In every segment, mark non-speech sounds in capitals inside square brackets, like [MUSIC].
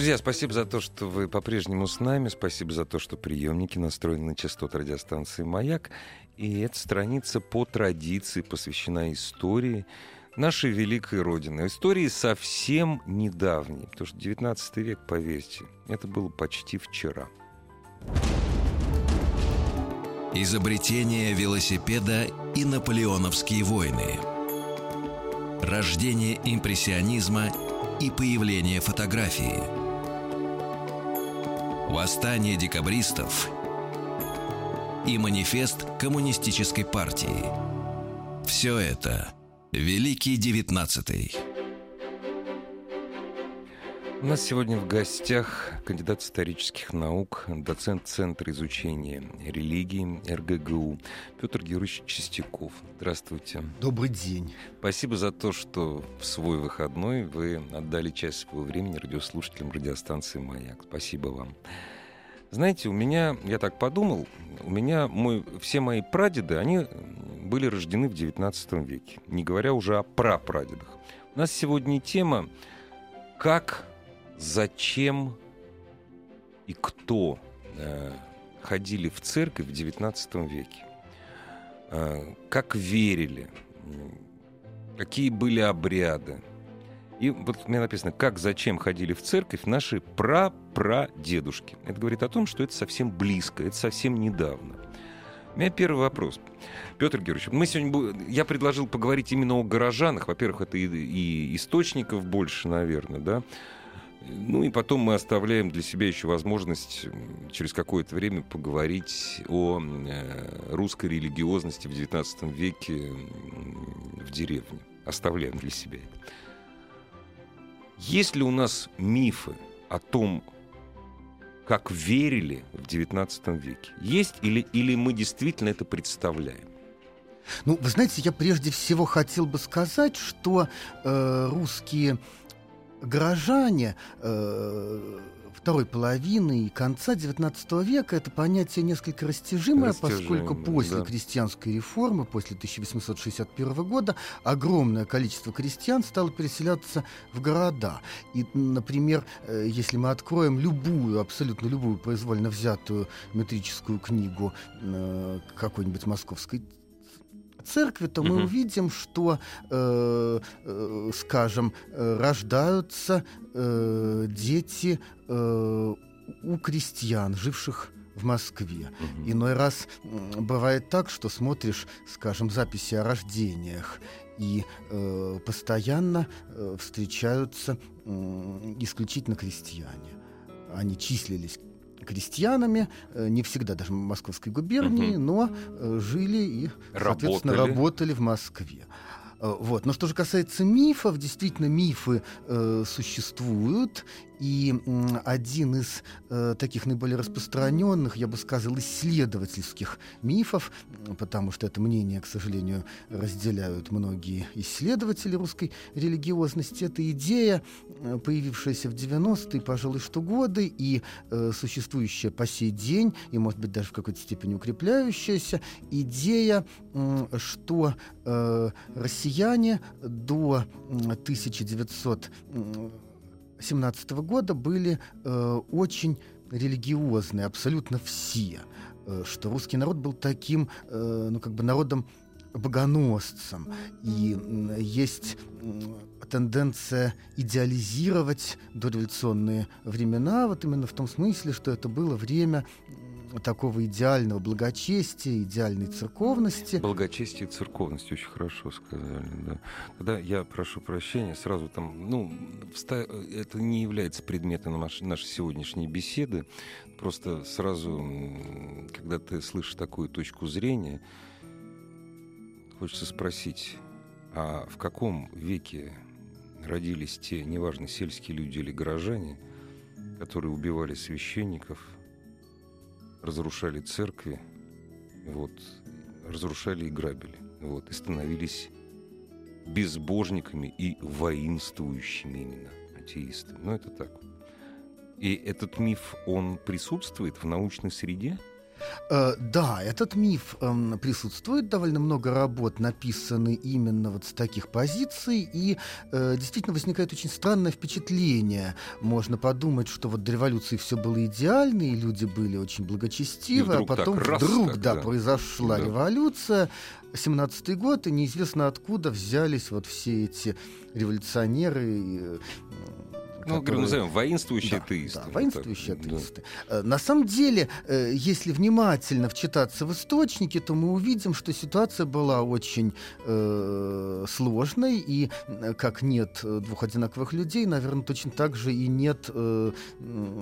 Друзья, спасибо за то, что вы по-прежнему с нами. Спасибо за то, что приемники настроены на частоту радиостанции «Маяк». И эта страница по традиции посвящена истории нашей великой Родины. Истории совсем недавней, потому что 19 век, поверьте, это было почти вчера. Изобретение велосипеда и наполеоновские войны. Рождение импрессионизма и появление фотографии. Восстание декабристов и манифест коммунистической партии. Все это Великий девятнадцатый. У нас сегодня в гостях кандидат исторических наук, доцент Центра изучения религии РГГУ Петр Георгиевич Чистяков. Здравствуйте. Добрый день. Спасибо за то, что в свой выходной вы отдали часть своего времени радиослушателям радиостанции «Маяк». Спасибо вам. Знаете, у меня, я так подумал, у меня мой, все мои прадеды, они были рождены в XIX веке, не говоря уже о прапрадедах. У нас сегодня тема «Как зачем и кто э, ходили в церковь в XIX веке, э, как верили, какие были обряды. И вот у меня написано, как зачем ходили в церковь наши прапрадедушки. Это говорит о том, что это совсем близко, это совсем недавно. У меня первый вопрос. Петр Георгиевич, мы сегодня, я предложил поговорить именно о горожанах. Во-первых, это и, и источников больше, наверное, да. Ну и потом мы оставляем для себя еще возможность через какое-то время поговорить о э, русской религиозности в XIX веке в деревне. Оставляем для себя это. Есть ли у нас мифы о том, как верили в XIX веке? Есть или, или мы действительно это представляем? Ну, вы знаете, я прежде всего хотел бы сказать, что э, русские горожане э, второй половины и конца XIX века это понятие несколько растяжимое, поскольку после да. крестьянской реформы, после 1861 года, огромное количество крестьян стало переселяться в города. И, например, э, если мы откроем любую, абсолютно любую произвольно взятую метрическую книгу э, какой-нибудь московской церкви, то мы увидим, что, э, э, скажем, э, рождаются э, дети э, у крестьян, живших в Москве. Угу. Иной раз бывает так, что смотришь, скажем, записи о рождениях, и э, постоянно э, встречаются э, исключительно крестьяне. Они числились крестьянами, э, не всегда даже Московской губернии, угу. но э, жили и, соответственно, работали, работали в Москве. Э, вот. Но что же касается мифов, действительно мифы э, существуют, и один из э, таких наиболее распространенных, я бы сказал, исследовательских мифов, потому что это мнение, к сожалению, разделяют многие исследователи русской религиозности, это идея, э, появившаяся в 90-е, пожалуй, что годы, и э, существующая по сей день, и, может быть, даже в какой-то степени укрепляющаяся, идея, э, что э, россияне до 1900 17 года были э, очень религиозные, абсолютно все, э, что русский народ был таким, э, ну как бы народом богоносцем, и есть тенденция идеализировать дореволюционные времена, вот именно в том смысле, что это было время такого идеального благочестия, идеальной церковности. Благочестие и церковность очень хорошо сказали, да. Тогда я прошу прощения, сразу там, ну, это не является предметом нашей сегодняшней беседы, просто сразу, когда ты слышишь такую точку зрения, хочется спросить, а в каком веке родились те, неважно, сельские люди или горожане, которые убивали священников – разрушали церкви, вот, разрушали и грабили, вот, и становились безбожниками и воинствующими именно атеистами. Ну, это так. И этот миф, он присутствует в научной среде – да, этот миф эм, присутствует, довольно много работ написаны именно вот с таких позиций, и э, действительно возникает очень странное впечатление. Можно подумать, что вот до революции все было идеально, и люди были очень благочестивы, а потом так, вдруг, раз, да, да, произошла да. революция, 17-й год, и неизвестно откуда взялись вот все эти революционеры, ну, которые... назовем воинствующие да, атеисты. Да, воинствующие так, атеисты. Да. На самом деле, э, если внимательно вчитаться в источники, то мы увидим, что ситуация была очень э, сложной, и как нет двух одинаковых людей, наверное, точно так же и нет э,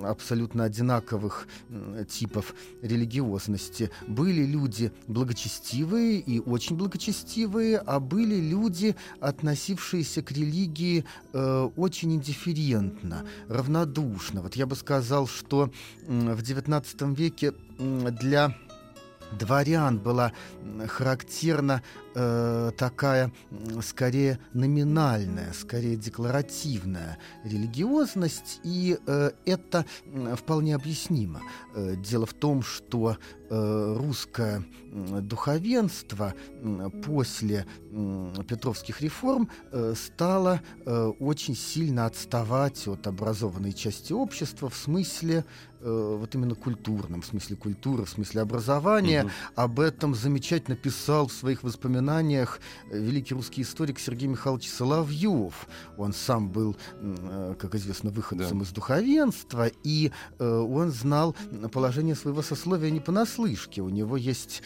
абсолютно одинаковых типов религиозности. Были люди благочестивые и очень благочестивые, а были люди, относившиеся к религии э, очень индифферентно индифферентно, равнодушно. Вот я бы сказал, что в XIX веке для дворян была характерна э, такая, скорее, номинальная, скорее декларативная религиозность, и э, это вполне объяснимо. Э, дело в том, что э, русское духовенство после петровских реформ э, стало э, очень сильно отставать от образованной части общества в смысле э, вот именно культурном, в смысле культуры, в смысле образования. Угу. Об этом замечательно писал в своих воспоминаниях великий русский историк Сергей Михайлович Соловьев. Он сам был, как известно, выходцем да. из духовенства, и он знал положение своего сословия не понаслышке. У него есть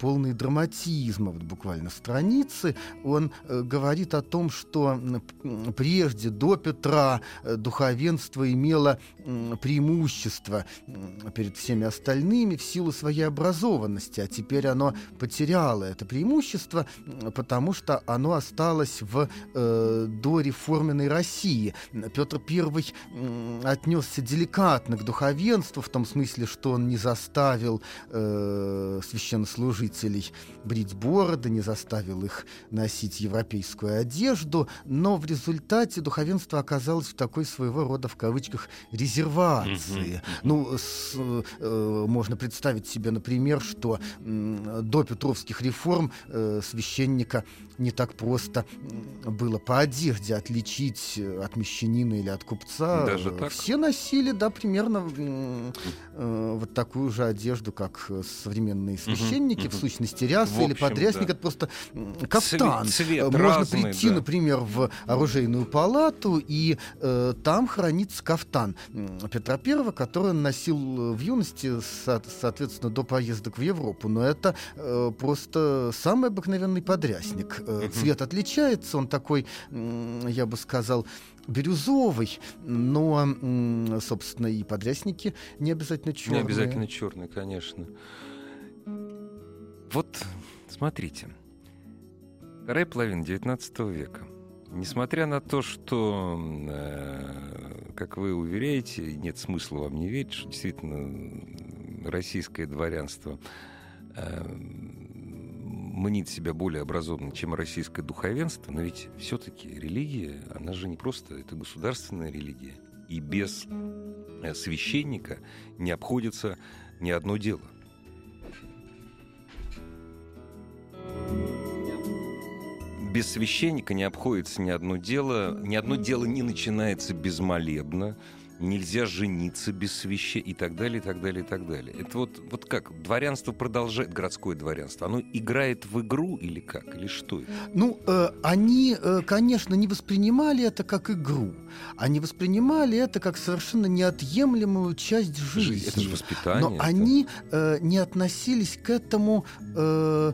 полный драматизма, вот буквально страницы, он э, говорит о том, что прежде, до Петра, э, духовенство имело э, преимущество перед всеми остальными в силу своей образованности, а теперь оно потеряло это преимущество, потому что оно осталось в э, дореформенной России. Петр I отнесся деликатно к духовенству, в том смысле, что он не заставил э, священнослужителей брить бороды, не заставил их носить европейскую одежду, но в результате духовенство оказалось в такой своего рода, в кавычках, резервации. Ну, с, э, можно представить себе, например, что э, до Петровских реформ э, священника не так просто было по одежде отличить э, от мещанина или от купца. Даже так? Все носили, да, примерно э, вот такую же одежду, как современные священники, угу, в сущности, рясы или подрясник. Да. Это просто кафтан. Цвет Можно разный, прийти, да. например, в оружейную палату, и э, там хранится кафтан Петра Первого, который он носил в юности, со соответственно, до поездок в Европу. Но это э, просто самый обыкновенный подрясник. Э, цвет отличается, он такой, я бы сказал, бирюзовый, но, собственно, и подрясники не обязательно черные. Не обязательно черные, конечно. Вот, смотрите, вторая половина XIX века. Несмотря на то, что, э, как вы уверяете, нет смысла вам не верить, что действительно российское дворянство э, мнит себя более образованным, чем российское духовенство, но ведь все-таки религия, она же не просто, это государственная религия. И без э, священника не обходится ни одно дело. Без священника не обходится ни одно дело, ни одно дело не начинается безмолебно, нельзя жениться без свящи и так далее, и так далее, и так далее. Это вот, вот как, дворянство продолжает, городское дворянство, оно играет в игру или как, или что это? Ну, э, они, э, конечно, не воспринимали это как игру. Они воспринимали это как совершенно неотъемлемую часть жизни. Жизнь, это же воспитание. Но это... они э, не относились к этому... Э,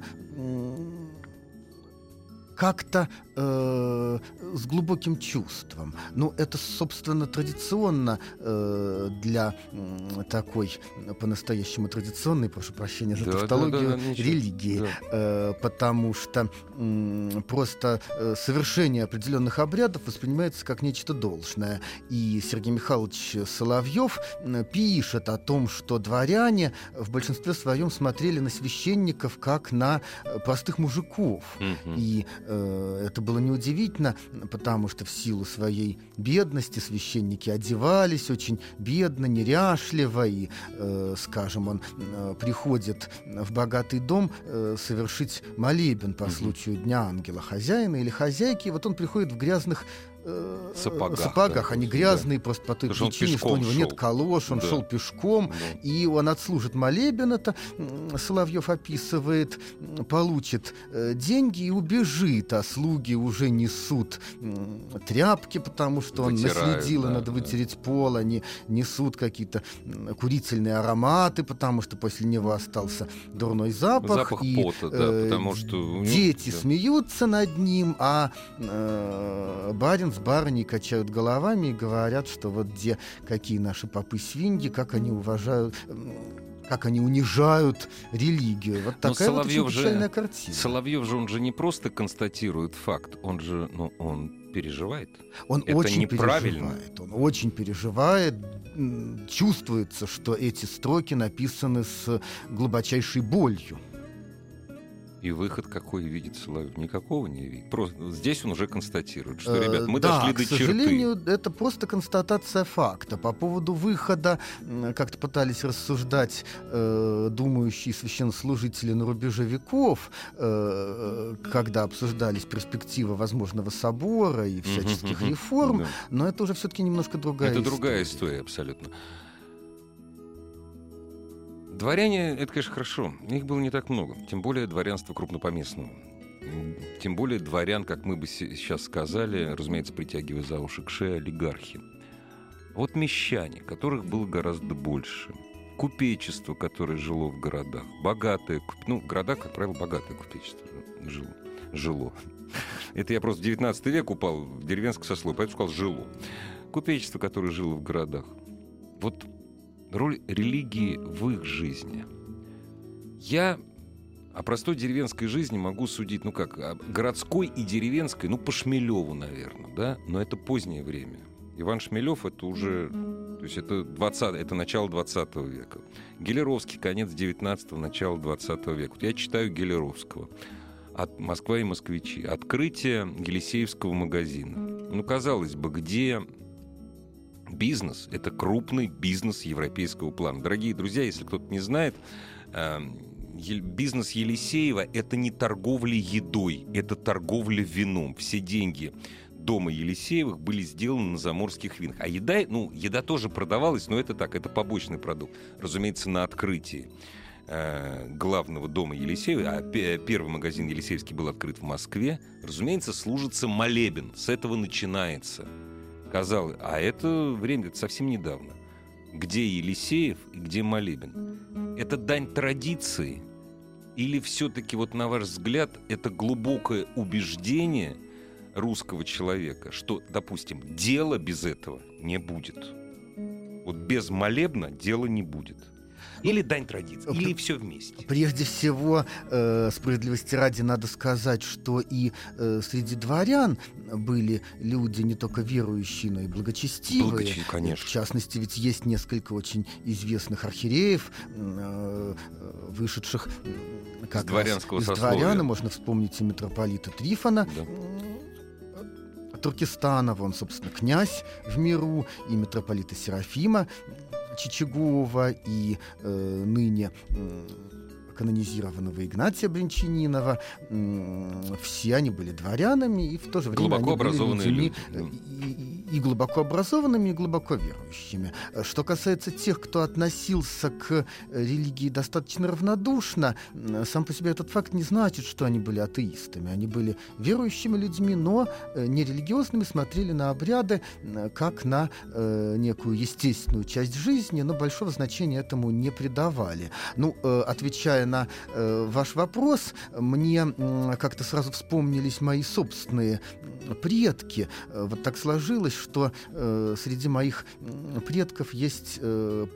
как-то э, с глубоким чувством. Ну, это, собственно, традиционно э, для э, такой по-настоящему традиционной, прошу прощения за да, тавтологию, да, да, да, религии, да. Э, потому что э, просто э, совершение определенных обрядов воспринимается как нечто должное. И Сергей Михайлович Соловьев э, пишет о том, что дворяне в большинстве своем смотрели на священников как на э, простых мужиков. Mm-hmm. И э, это было неудивительно, потому что в силу своей бедности священники одевались очень бедно, неряшливо, и, э, скажем, он э, приходит в богатый дом э, совершить молебен по случаю Дня Ангела хозяина или хозяйки, и вот он приходит в грязных сапогах. сапогах. Да, Они грязные да. просто по той Потому причине, что у него шел. нет калош, он да. шел пешком, да. и он отслужит молебен, это Соловьев описывает, получит э, деньги и убежит, а слуги уже несут э, тряпки, потому что Вытирают, он наследил, да, надо да. вытереть пол, они несут какие-то курительные ароматы, потому что после него остался дурной запах. Запах и, пота, да, э, потому что... Дети да. смеются над ним, а э, барин с барыней качают головами и говорят, что вот где какие наши попы свиньи, как они уважают как они унижают религию. Вот такая вот очень печальная же, картина. Соловьев же, он же не просто констатирует факт, он же, ну, он переживает. Он Это очень переживает. Он очень переживает. Чувствуется, что эти строки написаны с глубочайшей болью. И выход какой видит Соловьев? Никакого не видит. Просто здесь он уже констатирует, что, э, ребят, мы да, дошли до черты. к сожалению, это просто констатация факта. По поводу выхода, как-то пытались рассуждать э, думающие священнослужители на рубеже веков, э, когда обсуждались перспективы возможного собора и всяческих реформ, но это уже все-таки немножко другая это история. Это другая история, абсолютно. Дворяне — это, конечно, хорошо. Их было не так много. Тем более дворянство крупнопоместного. Тем более дворян, как мы бы сейчас сказали, разумеется, притягивая за уши к шее олигархи. Вот мещане, которых было гораздо больше. Купечество, которое жило в городах. Богатое, ну, в городах, как правило, богатое купечество жило. жило. [LAUGHS] Это я просто в 19 век упал в деревенское сословие, поэтому сказал «жило». Купечество, которое жило в городах. Вот роль религии в их жизни. Я о простой деревенской жизни могу судить, ну как, о городской и деревенской, ну по Шмелеву, наверное, да, но это позднее время. Иван Шмелев это уже, то есть это, 20, это начало 20 века. Гелеровский конец 19-го, начало 20 века. Вот я читаю Гелеровского. От Москва и москвичи. Открытие Елисеевского магазина. Ну, казалось бы, где бизнес — это крупный бизнес европейского плана. Дорогие друзья, если кто-то не знает, эм, бизнес Елисеева — это не торговля едой, это торговля вином. Все деньги дома Елисеевых были сделаны на заморских винах. А еда, ну, еда тоже продавалась, но это так, это побочный продукт. Разумеется, на открытии э, главного дома Елисеева, а первый магазин Елисеевский был открыт в Москве, разумеется, служится молебен. С этого начинается казалось, а это время это совсем недавно. Где Елисеев и где Молебен? Это дань традиции? Или все-таки, вот на ваш взгляд, это глубокое убеждение русского человека, что, допустим, дело без этого не будет? Вот без молебна дела не будет. Или дань традиции, или все вместе? Прежде всего, э, справедливости ради надо сказать, что и э, среди дворян были люди не только верующие, но и благочестивые. Благочестивые, конечно. В частности, ведь есть несколько очень известных архиереев, э, вышедших как из дворянского из сословия. дворяна. Можно вспомнить и митрополита Трифона. Да. Туркестанова, он, собственно, князь в миру, и митрополита Серафима, Чичагова и э, ныне канонизированного Игнатия Бринчанинова. Все они были дворянами и в то же время глубоко они образованные были людьми, люди. И, и глубоко образованными, и глубоко верующими. Что касается тех, кто относился к религии достаточно равнодушно, сам по себе этот факт не значит, что они были атеистами. Они были верующими людьми, но э, не религиозными, смотрели на обряды как на э, некую естественную часть жизни, но большого значения этому не придавали. Ну, э, отвечая отвечая на э, ваш вопрос, мне э, как-то сразу вспомнились мои собственные предки. Э, вот так сложилось, что э, среди моих предков есть э,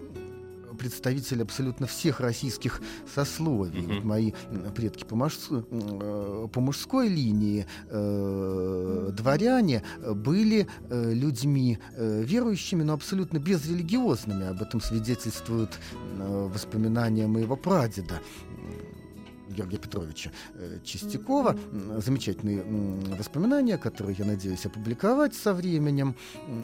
представители абсолютно всех российских сословий. Mm-hmm. Мои предки по, мужской, э, по мужской линии э, дворяне были э, людьми э, верующими, но абсолютно безрелигиозными. Об этом свидетельствуют э, воспоминания моего прадеда. Георгия Петровича э, Чистякова. Замечательные воспоминания, которые, я надеюсь, опубликовать со временем.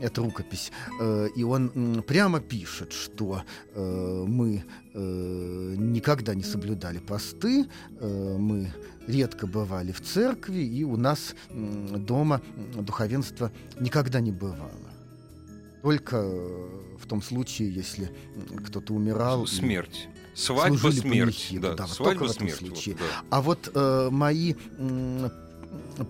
Это рукопись. Э, и он прямо пишет, что э, мы никогда не соблюдали посты, мы редко бывали в церкви, и у нас дома духовенства никогда не бывало. Только в том случае, если кто-то умирал. Смерть. Свадьба, смерть. Да, да, свадьба, смерть. Вот, да. А вот э, мои э,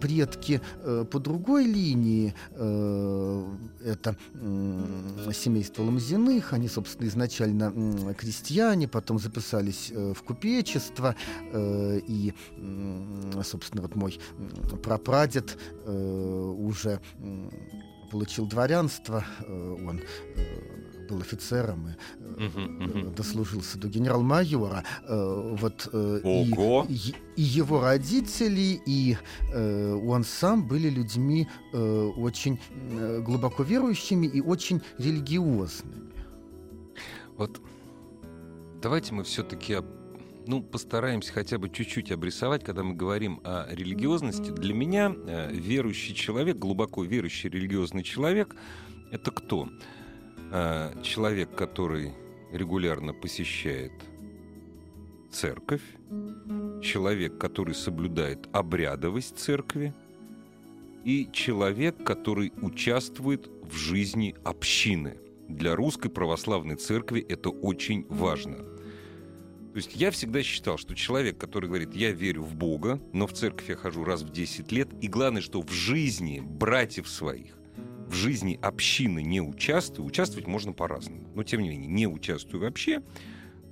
предки э, по другой линии, э, это э, семейство Ламзиных, они, собственно, изначально э, крестьяне, потом записались э, в купечество, э, и, э, собственно, вот мой прапрадед э, уже э, получил дворянство, э, он э, был офицером и uh-huh, дослужился до генерал-майора. Э, вот Ого. И, и его родители, и он сам были людьми очень глубоко верующими и очень религиозными. Вот давайте мы все-таки ну, постараемся хотя бы чуть-чуть обрисовать, когда мы говорим о религиозности. Для меня э, верующий человек, глубоко верующий религиозный человек, это кто? Э, человек, который регулярно посещает церковь, человек, который соблюдает обрядовость церкви, и человек, который участвует в жизни общины. Для русской православной церкви это очень важно. То есть я всегда считал, что человек, который говорит, я верю в Бога, но в церковь я хожу раз в 10 лет, и главное, что в жизни братьев своих, в жизни общины не участвую, участвовать можно по-разному, но тем не менее не участвую вообще,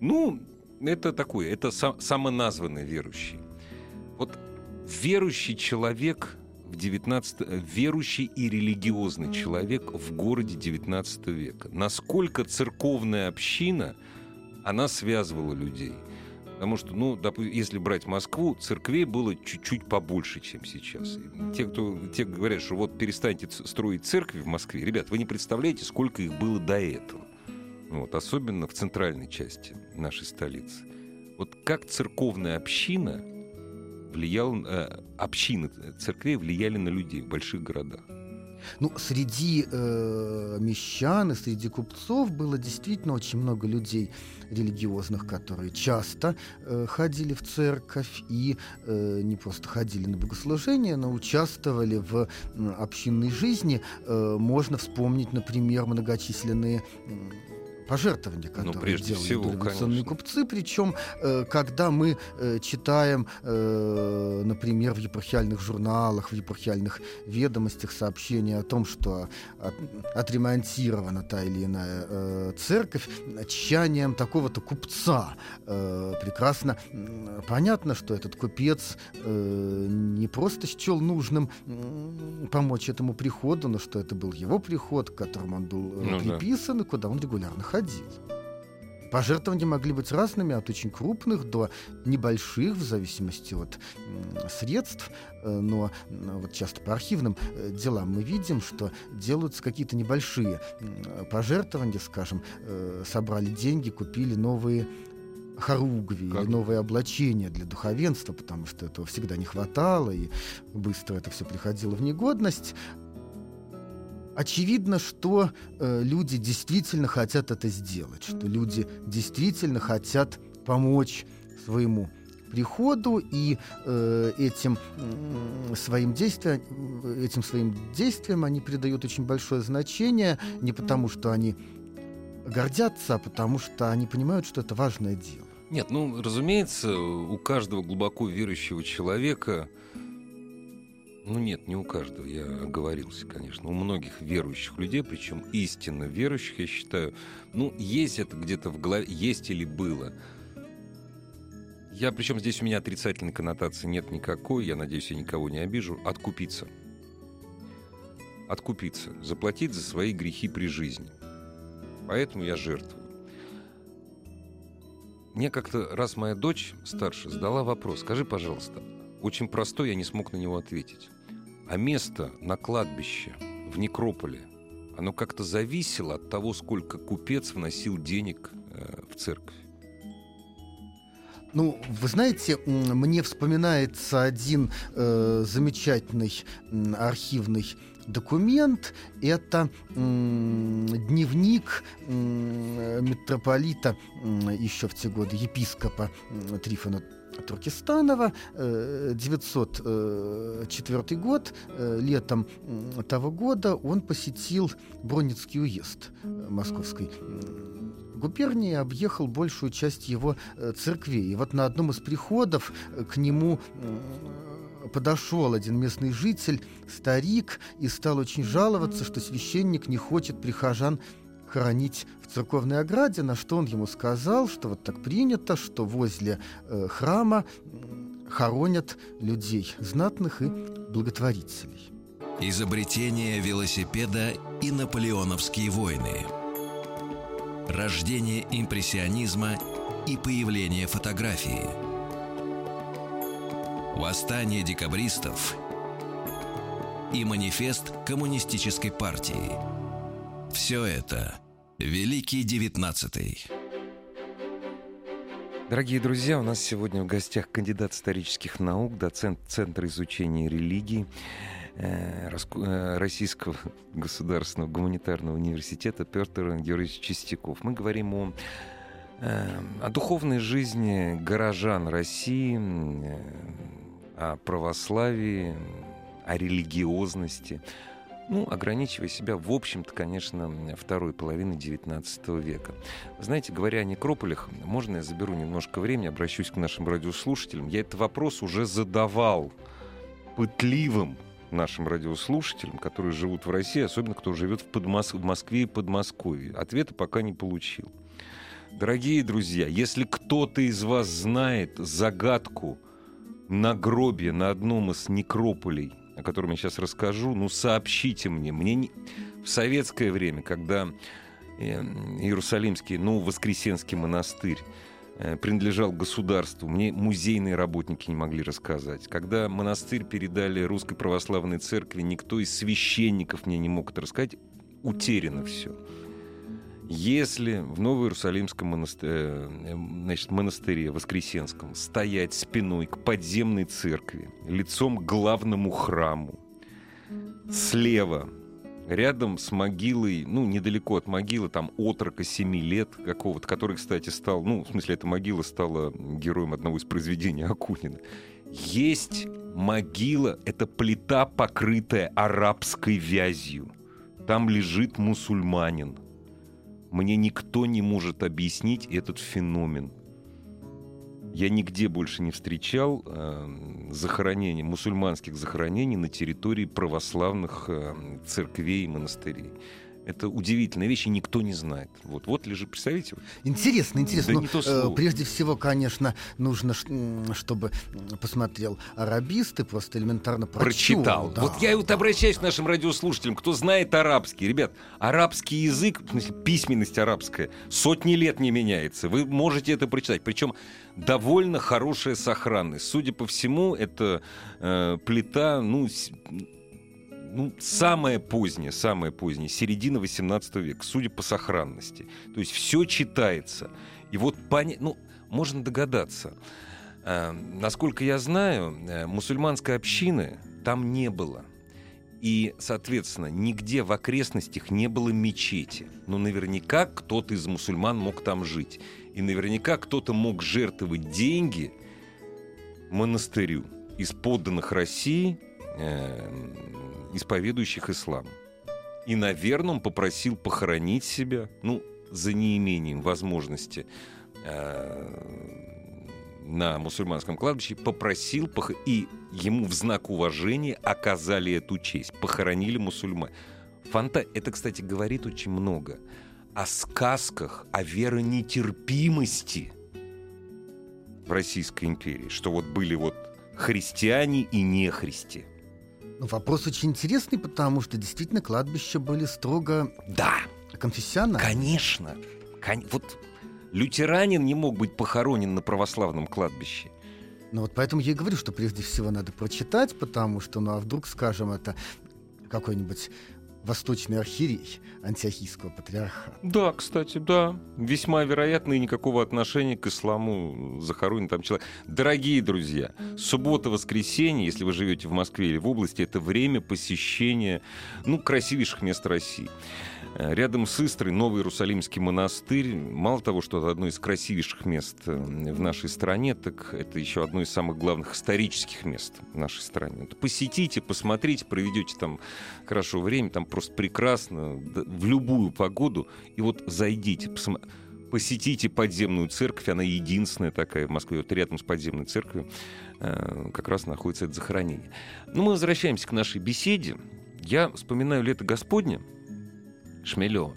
ну, это такое, это сам, самоназванный верующий. Вот верующий человек в 19 верующий и религиозный человек в городе 19 века. Насколько церковная община, она связывала людей – Потому что, ну, если брать Москву, церквей было чуть-чуть побольше, чем сейчас. Те, кто те говорят, что вот перестаньте строить церкви в Москве, ребят, вы не представляете, сколько их было до этого. Вот, особенно в центральной части нашей столицы. Вот как церковная община влияла, э, общины церквей влияли на людей в больших городах. Ну, среди э, мещан и среди купцов было действительно очень много людей религиозных, которые часто э, ходили в церковь и э, не просто ходили на богослужение, но участвовали в общинной жизни. Э, можно вспомнить, например, многочисленные пожертвования, ну, которые ну, прежде делали всего, революционные купцы. Причем, э, когда мы э, читаем, э, например, в епархиальных журналах, в епархиальных ведомостях сообщения о том, что от, отремонтирована та или иная э, церковь тщанием такого-то купца, э, прекрасно понятно, что этот купец э, не просто счел нужным э, помочь этому приходу, но что это был его приход, к которому он был э, ну, приписан, да. и куда он регулярно ходил. Пожертвования могли быть разными, от очень крупных до небольших, в зависимости от средств. Э, но вот часто по архивным э, делам мы видим, что делаются какие-то небольшие пожертвования, скажем, э, собрали деньги, купили новые хоругви как? или новые облачения для духовенства, потому что этого всегда не хватало, и быстро это все приходило в негодность. Очевидно, что э, люди действительно хотят это сделать, что люди действительно хотят помочь своему приходу и э, этим э, своим действиям, этим своим действиям они придают очень большое значение. Не потому, что они гордятся, а потому что они понимают, что это важное дело. Нет, ну, разумеется, у каждого глубоко верующего человека ну нет, не у каждого, я оговорился, конечно. У многих верующих людей, причем истинно верующих, я считаю, ну, есть это где-то в голове, есть или было. я, причем здесь у меня отрицательной коннотации нет никакой, я надеюсь, я никого не обижу, откупиться. Откупиться, заплатить за свои грехи при жизни. Поэтому я жертвую. Мне как-то раз моя дочь старшая задала вопрос, скажи, пожалуйста, очень простой, я не смог на него ответить. А место на кладбище в некрополе, оно как-то зависело от того, сколько купец вносил денег э, в церковь. Ну, вы знаете, мне вспоминается один э, замечательный э, архивный документ. Это э, дневник э, митрополита э, еще в те годы, епископа э, Трифона Туркестанова, 904 э, год, э, летом того года он посетил Бронницкий уезд э, Московской губернии, объехал большую часть его церквей. И вот на одном из приходов к нему подошел один местный житель, старик, и стал очень жаловаться, что священник не хочет прихожан хоронить в церковной ограде, на что он ему сказал, что вот так принято, что возле э, храма хоронят людей, знатных и благотворителей. Изобретение велосипеда и наполеоновские войны. Рождение импрессионизма и появление фотографии. Восстание декабристов и манифест коммунистической партии. Все это Великий девятнадцатый. Дорогие друзья, у нас сегодня в гостях кандидат исторических наук, доцент Центра изучения религии э, э, Российского государственного гуманитарного университета Петр Георгиевич Чистяков. Мы говорим о, э, о духовной жизни горожан России, о православии, о религиозности – ну, ограничивая себя, в общем-то, конечно, второй половины XIX века. Знаете, говоря о некрополях, можно я заберу немножко времени, обращусь к нашим радиослушателям. Я этот вопрос уже задавал пытливым нашим радиослушателям, которые живут в России, особенно кто живет в, Подмос... в Москве и Подмосковье. Ответа пока не получил. Дорогие друзья, если кто-то из вас знает загадку нагробия на одном из некрополей о котором я сейчас расскажу, ну, сообщите мне. Мне не... в советское время, когда э, Иерусалимский, ну, Воскресенский монастырь э, принадлежал государству, мне музейные работники не могли рассказать. Когда монастырь передали Русской Православной Церкви, никто из священников мне не мог это рассказать. Утеряно все. Если в Новоиерусалимском монастыре, э, значит, монастыре Воскресенском стоять спиной к подземной церкви, лицом к главному храму, слева, рядом с могилой, ну, недалеко от могилы, там, отрока 7 лет какого-то, который, кстати, стал, ну, в смысле, эта могила стала героем одного из произведений Акунина. Есть могила, это плита, покрытая арабской вязью. Там лежит мусульманин. Мне никто не может объяснить этот феномен. Я нигде больше не встречал э, захоронений, мусульманских захоронений на территории православных э, церквей и монастырей. Это удивительная вещь, и никто не знает. Вот, вот лежит, представляете? Интересно, интересно. Да ну, э, прежде всего, конечно, нужно, чтобы посмотрел арабисты, просто элементарно прочел. Прочитал. Да. Вот я вот обращаюсь к нашим радиослушателям, кто знает арабский. Ребят, арабский язык, в смысле, письменность арабская, сотни лет не меняется. Вы можете это прочитать. Причем довольно хорошая сохранность. Судя по всему, это э, плита, ну, ну, самое позднее, самое позднее, середина 18 века, судя по сохранности. То есть все читается. И вот понять, ну, можно догадаться. Э, насколько я знаю, э, мусульманской общины там не было. И, соответственно, нигде в окрестностях не было мечети. Но наверняка кто-то из мусульман мог там жить. И наверняка кто-то мог жертвовать деньги монастырю из подданных России, исповедующих ислам. И, наверное, он попросил похоронить себя, ну, за неимением возможности э, на мусульманском кладбище, попросил, пох... и ему в знак уважения оказали эту честь, похоронили мусульман. Фанта... Это, кстати, говорит очень много о сказках, о веронетерпимости – в Российской империи, что вот были вот христиане и нехристи. Вопрос очень интересный, потому что действительно кладбища были строго Да, конфессиональны. конечно. Кон- Вот лютеранин не мог быть похоронен на православном кладбище. Ну вот поэтому я и говорю, что прежде всего надо прочитать, потому что, ну а вдруг, скажем, это какой-нибудь восточный архиерей антиохийского патриархата. Да, кстати, да. Весьма вероятно, и никакого отношения к исламу захоронен там человек. Дорогие друзья, суббота-воскресенье, если вы живете в Москве или в области, это время посещения, ну, красивейших мест России. Э, Рядом с Истрой Новый Иерусалимский монастырь. Мало того, что это одно из красивейших мест э, в нашей стране, так это еще одно из самых главных исторических мест в нашей стране. Посетите, посмотрите, проведете там хорошо время, там просто прекрасно, в любую погоду. И вот зайдите, посма- посетите подземную церковь, она единственная такая в Москве, вот рядом с подземной церковью э, как раз находится это захоронение. Ну, мы возвращаемся к нашей беседе. Я вспоминаю «Лето Господне», Шмелева.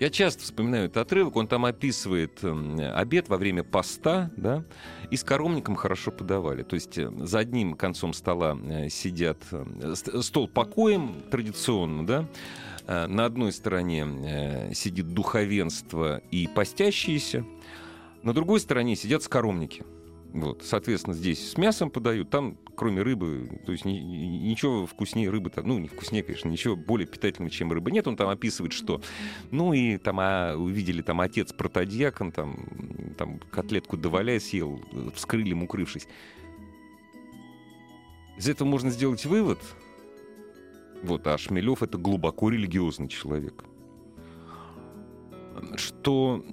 Я часто вспоминаю этот отрывок, он там описывает м, обед во время поста, да, и с коромником хорошо подавали. То есть э, за одним концом стола э, сидят, э, ст- стол покоем традиционно, да, на одной стороне сидит духовенство и постящиеся, на другой стороне сидят скоромники. Вот, соответственно, здесь с мясом подают, там, кроме рыбы, то есть ни- ни- ничего вкуснее рыбы, там, ну, не вкуснее, конечно, ничего более питательного, чем рыба нет. Он там описывает, что, ну, и там а, увидели, там, отец протодьякон, там, там, котлетку доваляя съел, вскрыли укрывшись. Из этого можно сделать вывод, вот, а Шмелев это глубоко религиозный человек, что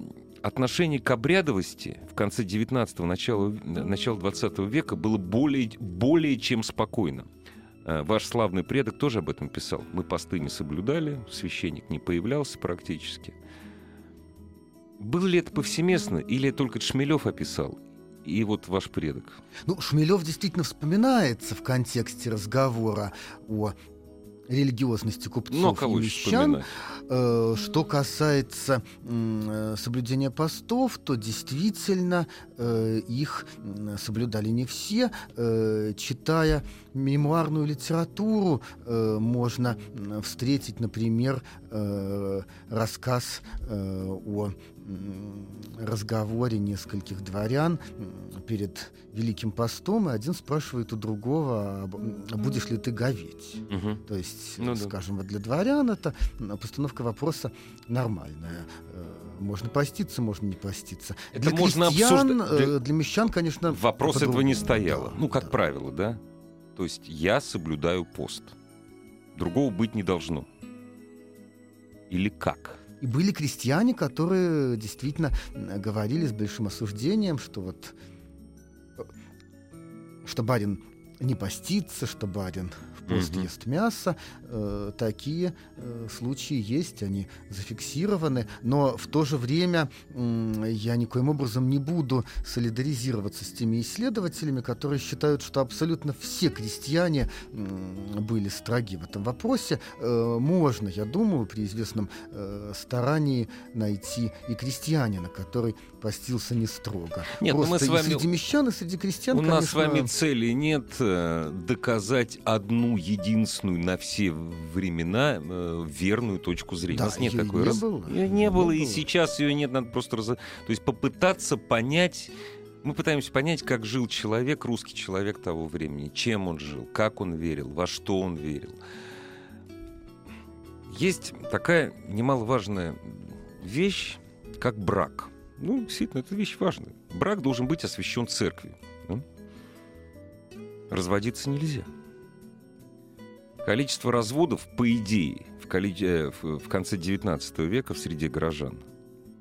отношение к обрядовости в конце 19-го, начала, начала 20 века было более, более чем спокойно. Э, Ваш славный предок тоже об этом писал. Мы посты не соблюдали, священник не появлялся практически. Было ли это повсеместно, или только Шмелев описал? И вот ваш предок. Ну, Шмелев действительно вспоминается в контексте разговора о религиозности купцов Но кого и мещан. вспоминать? Э, Что касается э, соблюдения постов, то действительно э, их соблюдали не все. Читая мемуарную литературу, можно встретить, например, рассказ о разговоре нескольких дворян перед Великим постом, и один спрашивает у другого, «А б- а будешь ли ты говеть? Мгм. То есть, Ну да. скажем, вот для дворян это постановка вопроса нормальная. Э, Можно поститься, можно не поститься. Это для можно крестьян, обсуждать. э, для мещан, конечно, Вопрос этого не стояло. Да, ну, как да. правило, да? То есть я соблюдаю пост. Другого быть не должно. Или как? И были крестьяне, которые действительно м, говорили с большим осуждением, что вот э, что барин не постится, что барин пост Мгм. ест мясо. Э, такие э, случаи есть, они зафиксированы. Но в то же время м, я никоим образом не буду солидаризироваться с теми исследователями, которые считают, что абсолютно все крестьяне м, были строги в этом вопросе. Э, можно, я думаю, при известном э, старании найти и крестьянина, который постился не строго. Нет, ну мы Просто с и вами- среди мещан, и среди крестьян, У нас с конечно, вами цели нет э, доказать одну единственную на все времена э, верную точку зрения. Да, У нас нет такой. не раз- было, её не не было, и сейчас ее нет, надо просто раз... То есть попытаться понять. Мы пытаемся понять, как жил человек, русский человек того времени, чем он жил, как он верил, во что он верил. Есть такая немаловажная вещь, как брак. Ну, действительно, это вещь важная. Брак должен быть освящен церковью. да? Разводиться нельзя. Количество разводов, по идее, в, коли- э, в- конце XIX века в среде горожан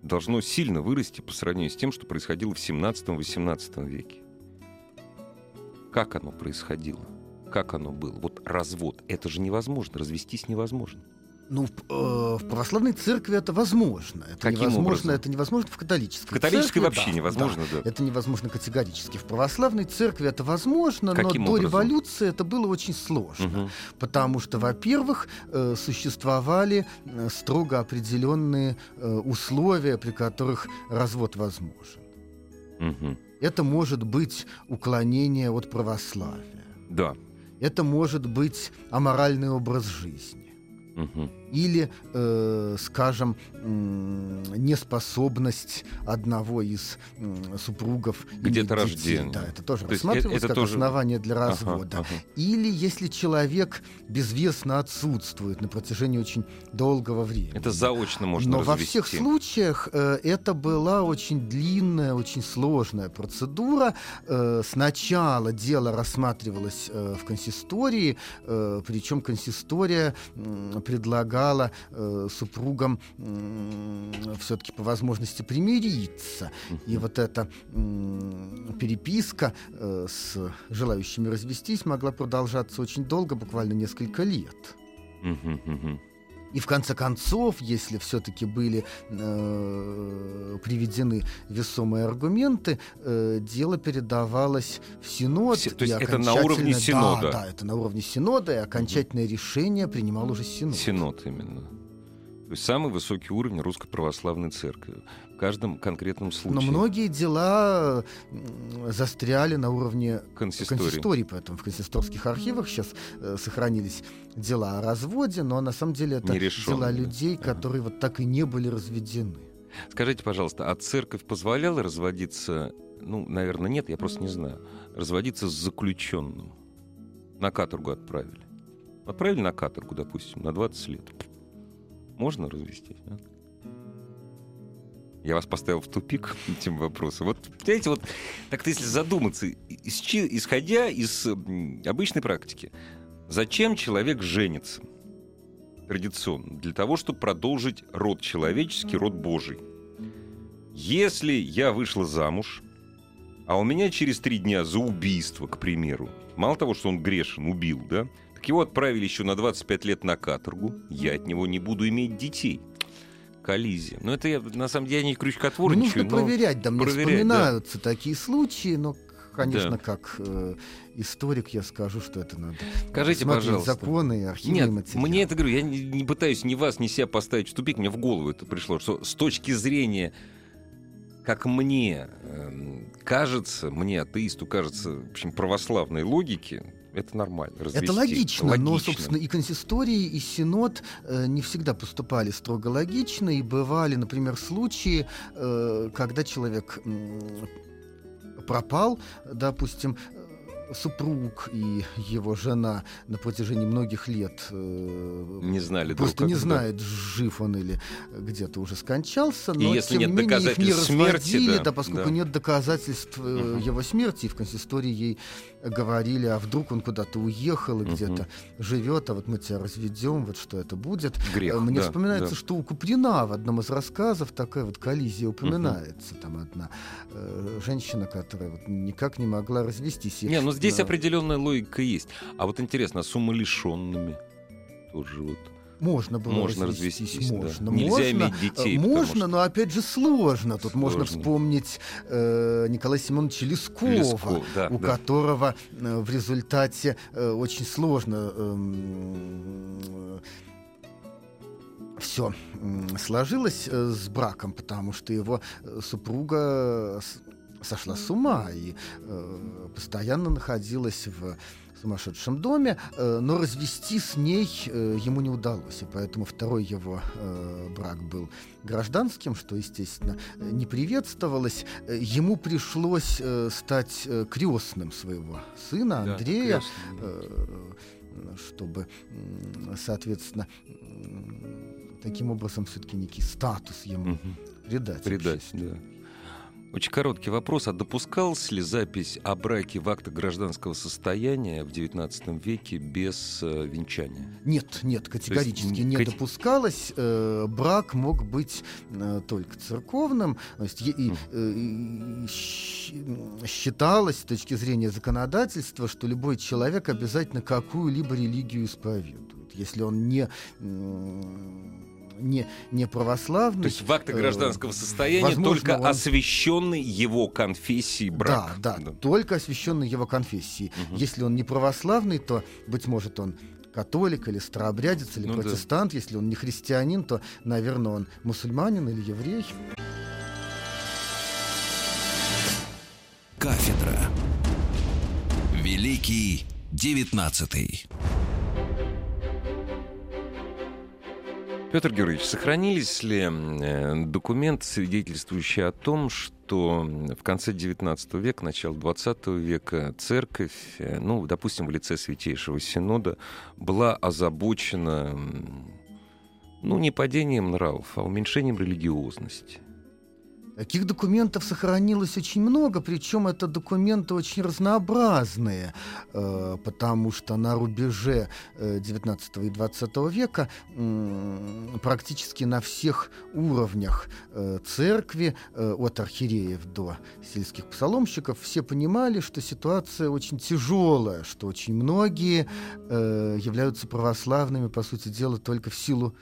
должно сильно вырасти по сравнению с тем, что происходило в XVII-XVIII веке. Как оно происходило? Как оно было? Вот развод. Это же невозможно. Развестись невозможно. Ну, в, э, в православной церкви это возможно. Это Каким невозможно, образом? это невозможно в католической. В католической церкви, вообще да, невозможно, да. Это невозможно категорически. В православной церкви это возможно, Каким но до образом? революции это было очень сложно. Мгм. Потому что, во-первых, э, существовали э, строго определенные э, условия, при которых развод возможен. Мгм. Это может быть уклонение от православия. Да. Это может быть аморальный образ жизни. Угу. Или, э, скажем, м, неспособность одного из м, супругов Где-то рождение. Да, это тоже То рассматривалось это как тоже- основание для Ага, развода. ага. Или если человек безвестно отсутствует на протяжении очень долгого времени. Это заочно можно Но во развести. всех случаях э, это была очень длинная, очень сложная процедура. Э, сначала дело рассматривалось э, в консистории, э, причем консистория м, предлагала э, супругам все-таки по возможности примириться. И вот эта м, переписка э, с желающими развестись могла продолжаться очень долго, буквально несколько лет. И в конце концов, если все-таки были э, приведены весомые аргументы, э, дело передавалось в Синод. Все- то есть это на уровне Синода? Да, да, это на уровне Синода, и окончательное решение принимал уже Синод. Синод именно. То есть самый высокий уровень Русской Православной Церкви. В каждом конкретном случае. Но многие дела застряли на уровне Консистории. консистории, поэтому в консисторских архивах сейчас э, сохранились дела о разводе, но на самом деле это дела людей, Ага. которые вот так и не были разведены. Скажите, пожалуйста, а церковь позволяла разводиться? Ну, наверное, нет, я просто не знаю. Разводиться с заключенным. На каторгу отправили. Отправили на каторгу, допустим, на 20 лет. Можно развестись? а? Я вас поставил в тупик [LAUGHS] этим вопросом. Вот, понимаете, вот так если задуматься, из исходя из обычной практики, зачем человек женится? Традиционно. Для того, чтобы продолжить род человеческий, род Божий. Если я вышла замуж, а у меня через три дня за убийство, к примеру, мало того, что он грешен, убил, да, так его отправили еще на 25 лет на каторгу, я от него не буду иметь детей. Коллизия. Но это я, на самом деле, я не Ну, крючкотворничаю, нужно но... проверять, да, мне проверять, вспоминаются такие случаи, но, конечно, Да. как э, историк я скажу, что это надо Скажите, пожалуйста. законы и архивные Нет, материалы. мне это говорю, я не, не пытаюсь ни вас, ни себя поставить в тупик, мне в голову это пришло, что с точки зрения, как мне эм, кажется, мне, атеисту, кажется, в общем, православной логики, это нормально. Это развести. логично, но, Логично. собственно, и консистории, и синод э, не всегда поступали строго логично, и бывали, например, случаи, э, когда человек м, пропал, допустим, э, супруг и его жена на протяжении многих лет э, Не знали просто друг не знает, жив он или где-то уже скончался, И но если тем нет не менее их не доказательств смерти, разводили, да, да, поскольку да. нет доказательств э, Мгм. его смерти, и в консистории ей говорили, а вдруг он куда-то уехал и где-то живет, а вот мы тебя разведем, вот что это будет. Грех, Мне да, вспоминается, да. что у Куприна в одном из рассказов такая вот коллизия упоминается. Там одна э, женщина, которая вот никак не могла развестись. Не, ну здесь э, определенная логика есть. А вот интересно, а с умалишенными тоже вот Можно было можно развестись, развестись, да. можно. Нельзя можно, иметь э, детей, Можно, что- но опять же сложно. Тут можно Сложно. вспомнить э, Николая Семеновича Лескова, Лесков, да, у да. которого э, в результате э, очень сложно все сложилось э, с браком, потому что его э, супруга с- сошла с ума и э, постоянно находилась в сумасшедшем доме, э, но развести с ней э, ему не удалось, и поэтому второй его э, брак был гражданским, что, естественно, не приветствовалось. Ему пришлось стать крестным своего сына Андрея, да. э, чтобы, соответственно, таким образом все-таки некий статус ему Мгм. придать. Придать, да. Очень короткий вопрос. А допускалась ли запись о браке в актах гражданского состояния в XIX веке без э, венчания? Нет, нет, категорически м, не кати- допускалось. Э, брак мог быть э, только церковным. То есть и, э, и считалось с точки зрения законодательства, что любой человек обязательно какую-либо религию исповедует. Если он не, м, не, не православный... То есть в актах э, гражданского состояния возможно, только он- освященный его конфессией брак. Да, да, только освященный его конфессией. Мгм. Если он не православный, то, быть может, он католик или старообрядец или Ну да. протестант. Если он не христианин, то, наверное, он мусульманин или еврей. Великий девятнадцатый. Петр Георгиевич, сохранились ли э, документы, свидетельствующие о том, что в конце XIX века, начало XX века церковь, э, ну, допустим, в лице Святейшего Синода, была озабочена, ну, не падением нравов, а уменьшением религиозности? Таких документов сохранилось очень много, причем это документы очень разнообразные, э, потому что на рубеже э, 19 и 20 века э, практически на всех уровнях э, церкви, э, от архиереев до сельских псаломщиков, все понимали, что ситуация очень тяжелая, что очень многие э, являются православными, по сути дела, только в силу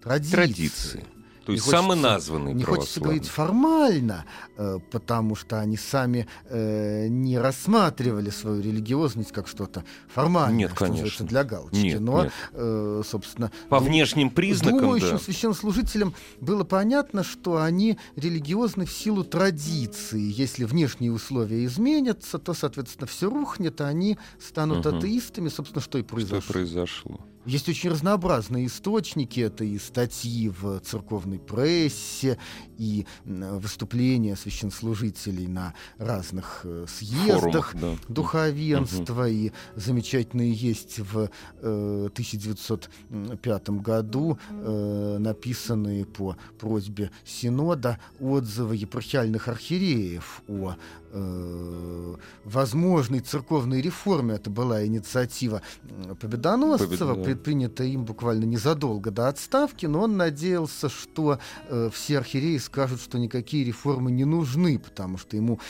традиции. Традиции. То есть названный Не хочется говорить формально, э, потому что они сами э, не рассматривали свою религиозность как что-то формальное, Нет, что конечно. для галочки. Нет, Но, нет. э, собственно, По внешним признакам, думающим да. священнослужителям было понятно, что они религиозны в силу традиции. Если внешние условия изменятся, то, соответственно, все рухнет, а они станут Мгм. атеистами, собственно, что и Что произошло. произошло? Есть очень разнообразные источники. Это и статьи в церковной прессе, и выступления священслужителей на разных э, съездах Форумах, да. духовенства. И замечательные есть в э, 1905 году э, написанные по просьбе Синода отзывы епархиальных архиереев о э, возможной церковной реформе. Это была инициатива Победоносцева, Победа- предпринятая им буквально незадолго до отставки, но он надеялся, что э, все архиереи скажут, что никакие реформы не нужны, потому что ему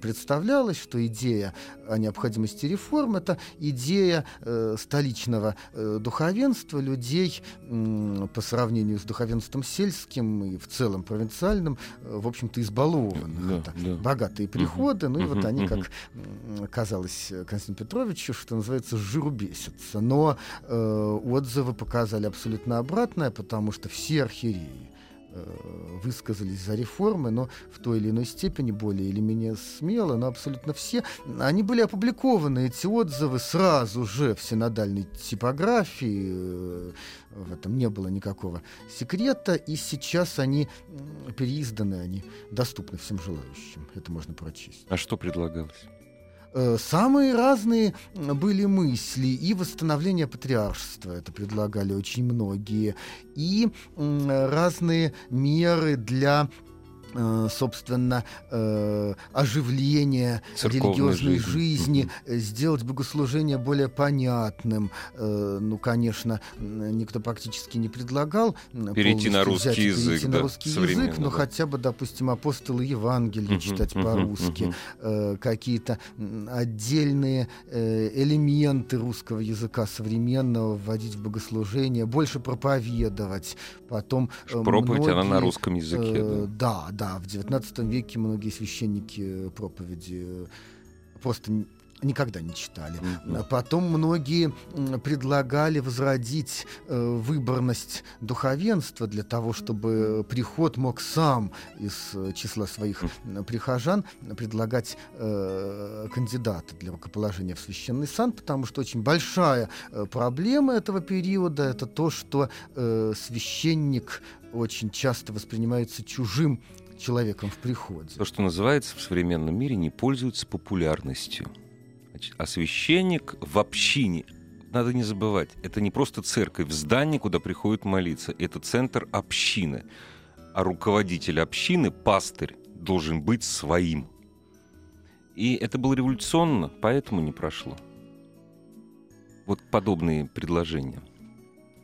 представлялось, что идея о необходимости реформ это идея э, столичного э, духовенства, людей м, по сравнению с духовенством сельским и в целом провинциальным, э, в общем-то, избалованных. Да, Это да. богатые приходы, ну и вот мгм, они, мгм. как казалось э, Константину Петровичу, что называется, жиру бесятся. Но э, отзывы показали абсолютно обратное, потому что все архиереи э, высказались за реформы, но в той или иной степени, более или менее смело, но абсолютно все. Они были опубликованы, эти отзывы, сразу же в синодальной типографии. э, В этом не было никакого секрета, и сейчас они переизданы, они доступны всем желающим. Это можно прочесть. А что предлагалось? Э, Самые разные были мысли и восстановление патриаршества, это предлагали очень многие, и разные меры для собственно, э, оживления Церковной религиозной жизни. жизни, э, сделать богослужение более понятным. Э, ну, конечно, никто практически не предлагал Перейти на русский взять язык, перейти да, на русский язык, но да. хотя бы, допустим, апостолы Евангелия Мгм, читать мгм, по-русски э, какие-то отдельные э, элементы русского языка современного вводить в богослужение, больше проповедовать, потом э, Проповедь, она на многие, русском языке, э, да. да, да, в XIX веке многие священники э, проповеди э, просто никогда не читали. А Потом многие предлагали возродить э, выборность духовенства для того, чтобы приход мог сам из числа своих м, прихожан предлагать э, кандидата для рукоположения в священный сан, потому что очень большая проблема этого периода это то, что э, священник очень часто воспринимается чужим человеком в приходе. То, что называется в современном мире, не пользуется популярностью. А священник в общине, надо не забывать, это не просто церковь, здание, куда приходят молиться, это центр общины. А руководитель общины, пастырь, должен быть своим. И это было революционно, поэтому не прошло. Вот подобные предложения.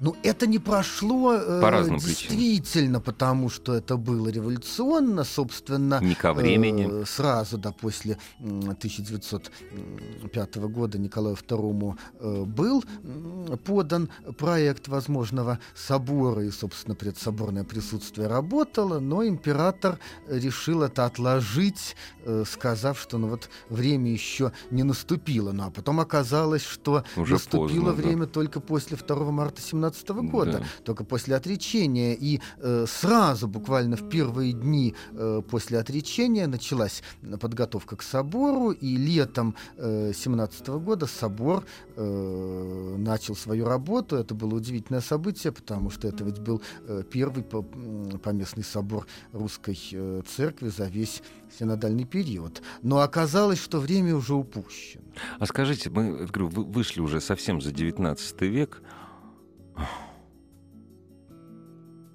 Ну, это не прошло э, По разным причинам. действительно, потому что это было революционно, собственно. Не ко времени. э, сразу, да, после м, 1905 года Николаю II э, был подан проект возможного собора, и, собственно, предсоборное присутствие работало, но император решил это отложить, э, сказав, что ну вот время еще не наступило. Ну, а потом оказалось, что Уже наступило поздно, да. время только после 2 марта 17 17 года, да. только после отречения. И э, сразу, буквально в первые дни э, после отречения, началась подготовка к собору, и летом э, 17 года собор э, начал свою работу. Это было удивительное событие, потому что это ведь был э, первый поместный собор русской э, церкви за весь синодальный период. Но оказалось, что время уже упущено. А скажите, мы говорю, вы вышли уже совсем за 19 век.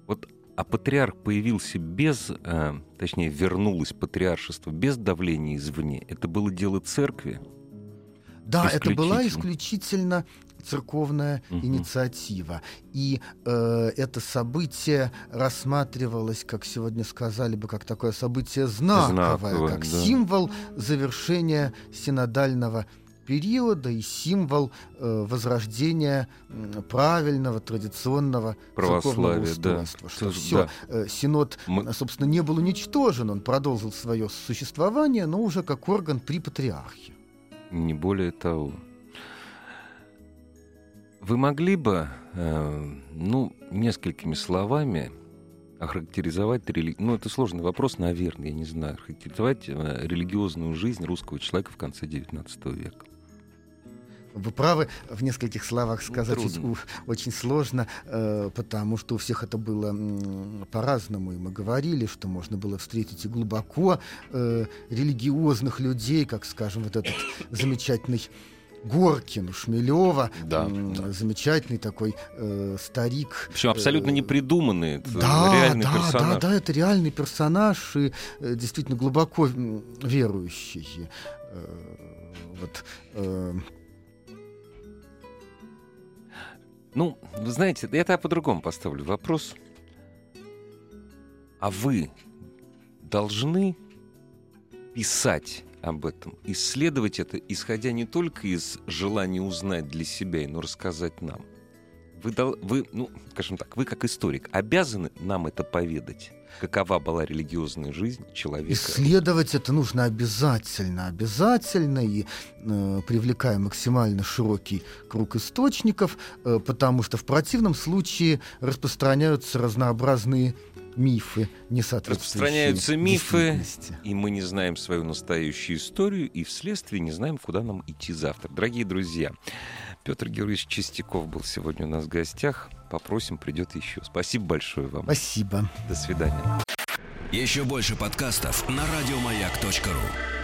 Вот а патриарх появился без, э, точнее, вернулось патриаршество без давления извне. Это было дело церкви. Да, это была исключительно церковная угу. инициатива. И э, это событие рассматривалось, как сегодня сказали бы, как такое событие знаковое, знаковое как да. символ завершения синодального периода и символ э, возрождения э, правильного традиционного православия. Да. Что все, да. э, синод, Мы... собственно, не был уничтожен, он продолжил свое существование, но уже как орган при патриархе. Не более того. Вы могли бы, э, ну, несколькими словами охарактеризовать, рели... ну, это сложный вопрос, наверное, я не знаю, охарактеризовать э, религиозную жизнь русского человека в конце XIX века? Вы правы, в нескольких словах сказать ну, очень сложно, э, потому что у всех это было по-разному. И мы говорили, что можно было встретить и глубоко э, религиозных людей, как, скажем, вот этот замечательный Горкин, Шмелева, да, да. замечательный такой э, старик. Причем абсолютно не придуманный, это да, реальный да, персонаж. Да, да, это реальный персонаж и э, действительно глубоко верующий. Э, вот, э, ну, вы знаете, я по-другому поставлю вопрос. А вы должны писать об этом, исследовать это, исходя не только из желания узнать для себя, но рассказать нам. Вы, дол- вы, ну, скажем так, вы как историк обязаны нам это поведать. Какова была религиозная жизнь человека? Исследовать это нужно обязательно, обязательно и э, привлекая максимально широкий круг источников, э, потому что в противном случае распространяются разнообразные мифы, не Распространяются мифы, и мы не знаем свою настоящую историю, и вследствие не знаем, куда нам идти завтра. Дорогие друзья, Петр Георгиевич Чистяков был сегодня у нас в гостях. Попросим, придет еще. Спасибо большое вам. Спасибо. До свидания. Еще больше подкастов на радиомаяк.ру